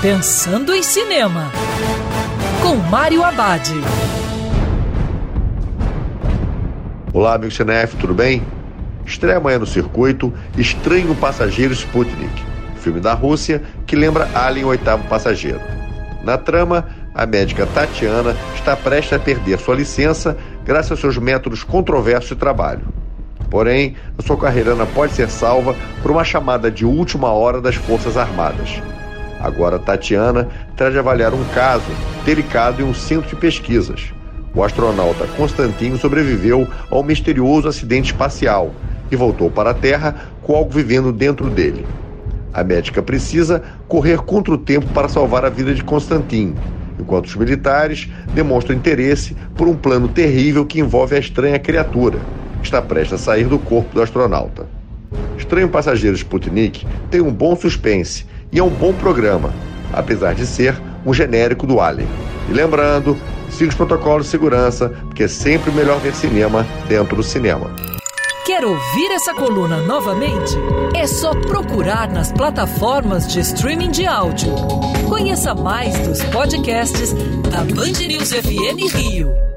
Pensando em Cinema, com Mário Abad. Olá, amigo CNF, tudo bem? Estreia amanhã no circuito Estranho Passageiro Sputnik, filme da Rússia que lembra Alien Oitavo Passageiro. Na trama, a médica Tatiana está prestes a perder sua licença graças aos seus métodos controversos de trabalho. Porém, a sua carreira pode ser salva por uma chamada de última hora das Forças Armadas. Agora, Tatiana terá de avaliar um caso delicado em um centro de pesquisas. O astronauta Constantino sobreviveu a um misterioso acidente espacial e voltou para a Terra com algo vivendo dentro dele. A médica precisa correr contra o tempo para salvar a vida de Constantino, enquanto os militares demonstram interesse por um plano terrível que envolve a estranha criatura, que está prestes a sair do corpo do astronauta. Estranho Passageiro Sputnik tem um bom suspense e é um bom programa, apesar de ser um genérico do Alien. E lembrando, siga os protocolos de segurança, porque é sempre melhor ver cinema dentro do cinema. Quer ouvir essa coluna novamente? É só procurar nas plataformas de streaming de áudio. Conheça mais dos podcasts da Band News FM Rio.